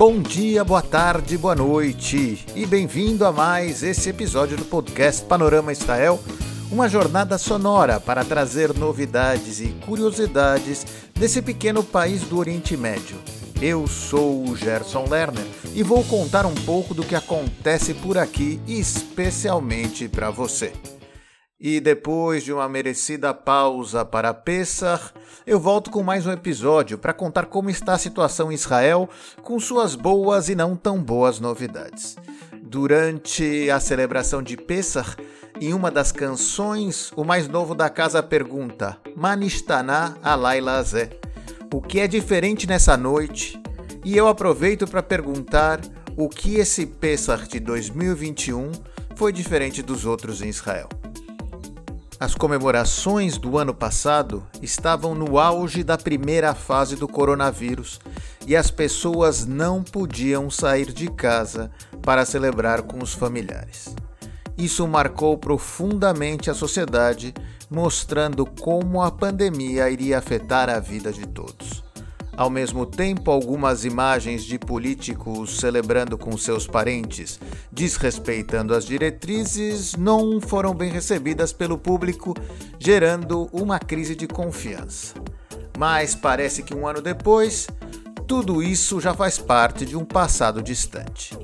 Bom dia, boa tarde, boa noite e bem-vindo a mais esse episódio do podcast Panorama Israel, uma jornada sonora para trazer novidades e curiosidades desse pequeno país do Oriente Médio. Eu sou o Gerson Lerner e vou contar um pouco do que acontece por aqui, especialmente para você. E depois de uma merecida pausa para Pessah, eu volto com mais um episódio para contar como está a situação em Israel, com suas boas e não tão boas novidades. Durante a celebração de Pessah, em uma das canções, o mais novo da casa pergunta: Manistana Alayla Zé. O que é diferente nessa noite? E eu aproveito para perguntar o que esse Pessah de 2021 foi diferente dos outros em Israel. As comemorações do ano passado estavam no auge da primeira fase do coronavírus e as pessoas não podiam sair de casa para celebrar com os familiares. Isso marcou profundamente a sociedade, mostrando como a pandemia iria afetar a vida de todos. Ao mesmo tempo, algumas imagens de políticos celebrando com seus parentes, desrespeitando as diretrizes, não foram bem recebidas pelo público, gerando uma crise de confiança. Mas parece que um ano depois, tudo isso já faz parte de um passado distante.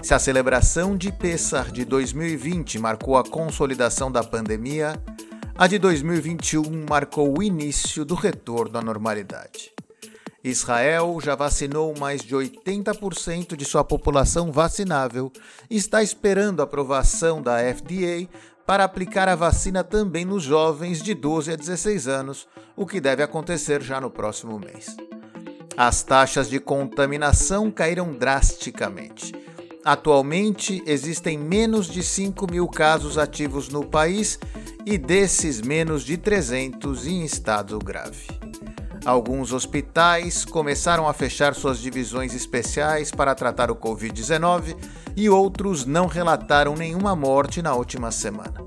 Se a celebração de Pessar de 2020 marcou a consolidação da pandemia, a de 2021 marcou o início do retorno à normalidade. Israel já vacinou mais de 80% de sua população vacinável e está esperando a aprovação da FDA para aplicar a vacina também nos jovens de 12 a 16 anos, o que deve acontecer já no próximo mês. As taxas de contaminação caíram drasticamente. Atualmente existem menos de 5 mil casos ativos no país e desses menos de 300 em estado grave. Alguns hospitais começaram a fechar suas divisões especiais para tratar o Covid-19 e outros não relataram nenhuma morte na última semana.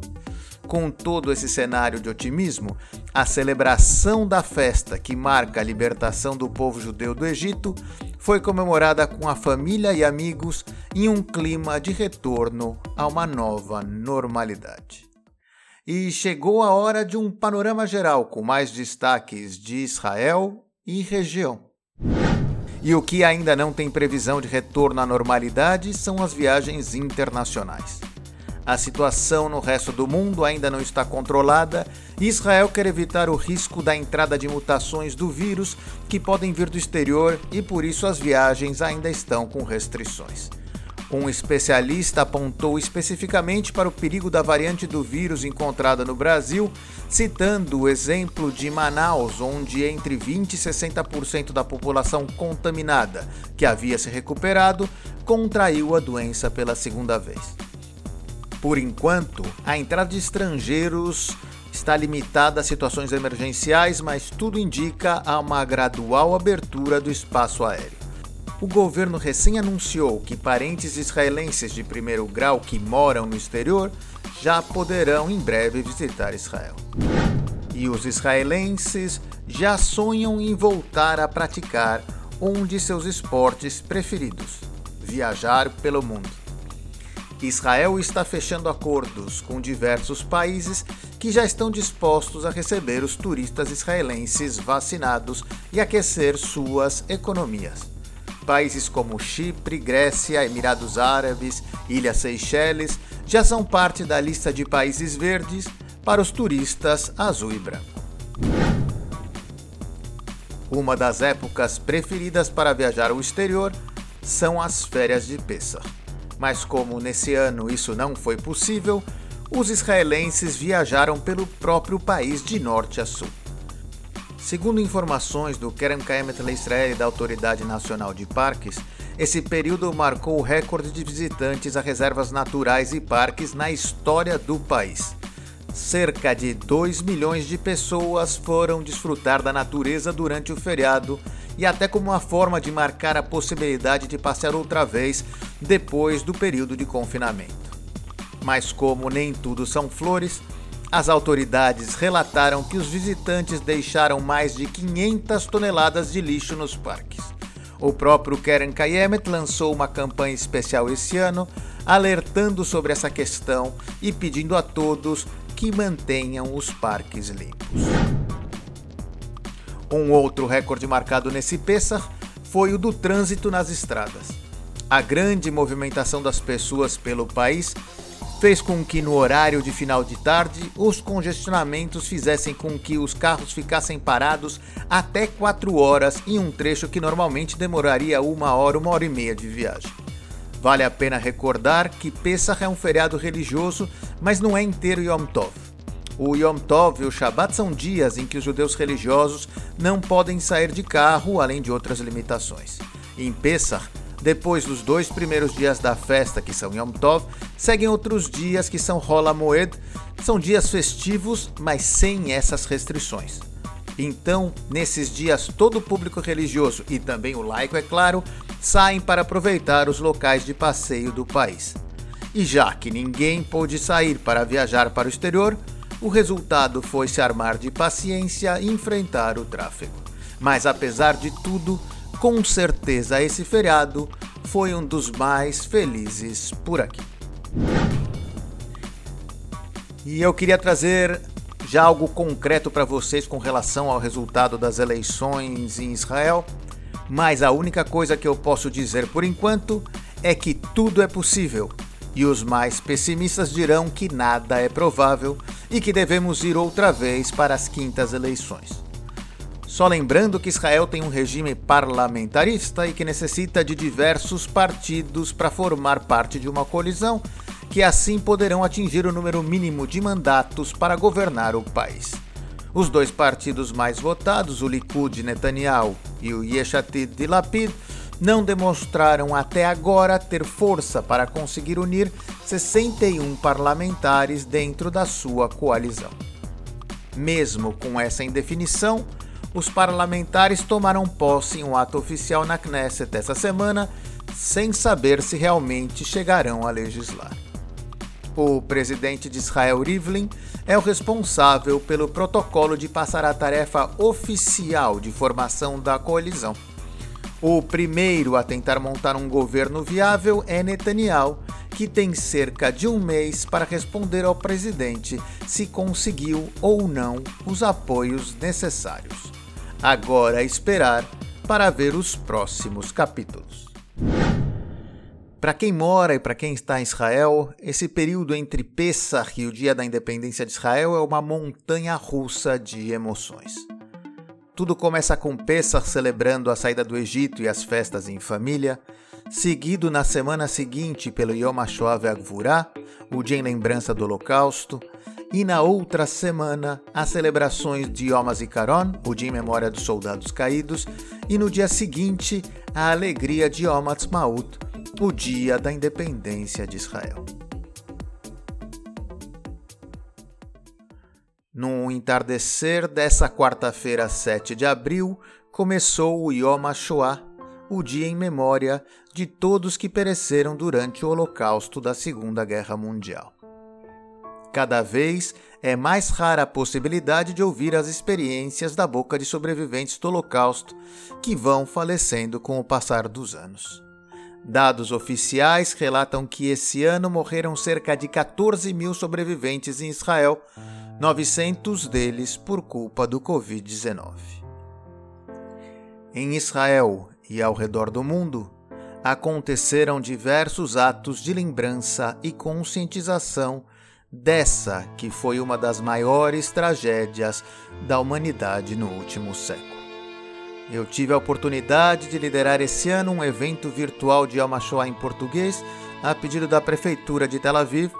Com todo esse cenário de otimismo, a celebração da festa que marca a libertação do povo judeu do Egito foi comemorada com a família e amigos em um clima de retorno a uma nova normalidade e chegou a hora de um panorama geral com mais destaques de Israel e região. E o que ainda não tem previsão de retorno à normalidade são as viagens internacionais. A situação no resto do mundo ainda não está controlada e Israel quer evitar o risco da entrada de mutações do vírus que podem vir do exterior e por isso as viagens ainda estão com restrições. Um especialista apontou especificamente para o perigo da variante do vírus encontrada no Brasil, citando o exemplo de Manaus, onde entre 20 e 60% da população contaminada que havia se recuperado contraiu a doença pela segunda vez. Por enquanto, a entrada de estrangeiros está limitada a situações emergenciais, mas tudo indica a uma gradual abertura do espaço aéreo o governo recém anunciou que parentes israelenses de primeiro grau que moram no exterior já poderão em breve visitar Israel. E os israelenses já sonham em voltar a praticar um de seus esportes preferidos: viajar pelo mundo. Israel está fechando acordos com diversos países que já estão dispostos a receber os turistas israelenses vacinados e aquecer suas economias. Países como Chipre, Grécia, Emirados Árabes, Ilhas Seychelles já são parte da lista de países verdes para os turistas azul e branco. Uma das épocas preferidas para viajar ao exterior são as férias de Pessah. Mas como nesse ano isso não foi possível, os israelenses viajaram pelo próprio país de norte a sul. Segundo informações do Kerem Kaemet Israel e da Autoridade Nacional de Parques, esse período marcou o recorde de visitantes a reservas naturais e parques na história do país. Cerca de 2 milhões de pessoas foram desfrutar da natureza durante o feriado e até como uma forma de marcar a possibilidade de passear outra vez depois do período de confinamento. Mas como nem tudo são flores, as autoridades relataram que os visitantes deixaram mais de 500 toneladas de lixo nos parques. O próprio Keren Kayemet lançou uma campanha especial esse ano, alertando sobre essa questão e pedindo a todos que mantenham os parques limpos. Um outro recorde marcado nesse Pessah foi o do trânsito nas estradas. A grande movimentação das pessoas pelo país fez com que no horário de final de tarde os congestionamentos fizessem com que os carros ficassem parados até 4 horas em um trecho que normalmente demoraria uma hora, uma hora e meia de viagem. Vale a pena recordar que Pesach é um feriado religioso, mas não é inteiro Yom Tov. O Yom Tov e o Shabbat são dias em que os judeus religiosos não podem sair de carro, além de outras limitações. Em Pesach, depois dos dois primeiros dias da festa, que são Yom Tov, seguem outros dias que são Rola Moed, são dias festivos, mas sem essas restrições. Então, nesses dias, todo o público religioso e também o laico, é claro, saem para aproveitar os locais de passeio do país. E já que ninguém pôde sair para viajar para o exterior, o resultado foi se armar de paciência e enfrentar o tráfego. Mas apesar de tudo, com certeza esse feriado foi um dos mais felizes por aqui. E eu queria trazer já algo concreto para vocês com relação ao resultado das eleições em Israel, mas a única coisa que eu posso dizer por enquanto é que tudo é possível. E os mais pessimistas dirão que nada é provável e que devemos ir outra vez para as quintas eleições. Só lembrando que Israel tem um regime parlamentarista e que necessita de diversos partidos para formar parte de uma colisão, que assim poderão atingir o número mínimo de mandatos para governar o país. Os dois partidos mais votados, o Likud de Netanyahu e o Yeshatid de Lapid, não demonstraram até agora ter força para conseguir unir 61 parlamentares dentro da sua coalizão. Mesmo com essa indefinição, os parlamentares tomaram posse em um ato oficial na Knesset essa semana, sem saber se realmente chegarão a legislar. O presidente de Israel Rivlin é o responsável pelo protocolo de passar a tarefa oficial de formação da coalizão. O primeiro a tentar montar um governo viável é Netanyahu, que tem cerca de um mês para responder ao presidente se conseguiu ou não os apoios necessários. Agora é esperar para ver os próximos capítulos. Para quem mora e para quem está em Israel, esse período entre Pesach e o dia da independência de Israel é uma montanha russa de emoções. Tudo começa com Pesach celebrando a saída do Egito e as festas em família, seguido na semana seguinte pelo Yom HaShoah Ve'Agvurah, o dia em lembrança do Holocausto, e na outra semana as celebrações de Yom HaZikaron, o dia em memória dos soldados caídos, e no dia seguinte a alegria de Yom HaTzmaut, o dia da independência de Israel. No entardecer dessa quarta-feira, 7 de abril, começou o Yom HaShoah, o dia em memória de todos que pereceram durante o Holocausto da Segunda Guerra Mundial. Cada vez é mais rara a possibilidade de ouvir as experiências da boca de sobreviventes do Holocausto que vão falecendo com o passar dos anos. Dados oficiais relatam que esse ano morreram cerca de 14 mil sobreviventes em Israel, 900 deles por culpa do Covid-19. Em Israel e ao redor do mundo, aconteceram diversos atos de lembrança e conscientização dessa que foi uma das maiores tragédias da humanidade no último século. Eu tive a oportunidade de liderar esse ano um evento virtual de Alma Shoah em português a pedido da Prefeitura de Tel Aviv,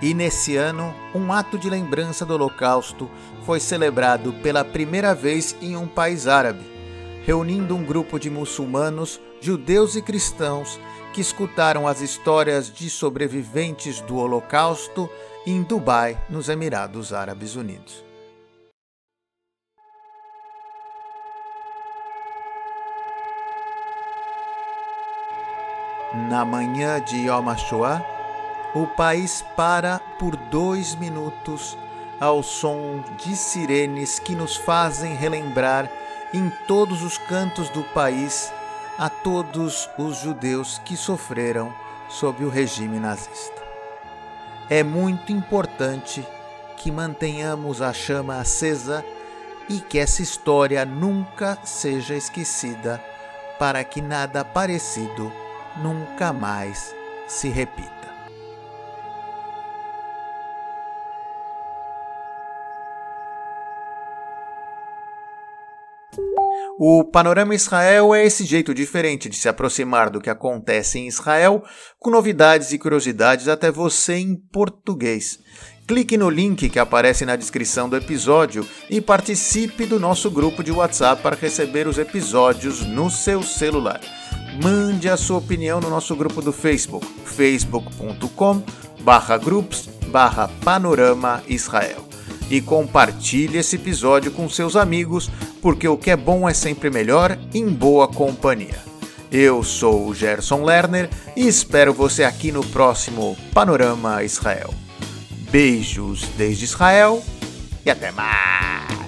e nesse ano, um ato de lembrança do Holocausto foi celebrado pela primeira vez em um país árabe, reunindo um grupo de muçulmanos, judeus e cristãos que escutaram as histórias de sobreviventes do Holocausto em Dubai, nos Emirados Árabes Unidos. Na manhã de Yom HaShoah, o país para por dois minutos ao som de sirenes que nos fazem relembrar em todos os cantos do país a todos os judeus que sofreram sob o regime nazista. É muito importante que mantenhamos a chama acesa e que essa história nunca seja esquecida para que nada parecido nunca mais se repita. O Panorama Israel é esse jeito diferente de se aproximar do que acontece em Israel, com novidades e curiosidades até você em português. Clique no link que aparece na descrição do episódio e participe do nosso grupo de WhatsApp para receber os episódios no seu celular. Mande a sua opinião no nosso grupo do Facebook, facebook.com groups panorama Israel e compartilhe esse episódio com seus amigos, porque o que é bom é sempre melhor em boa companhia. Eu sou o Gerson Lerner e espero você aqui no próximo Panorama Israel. Beijos desde Israel e até mais!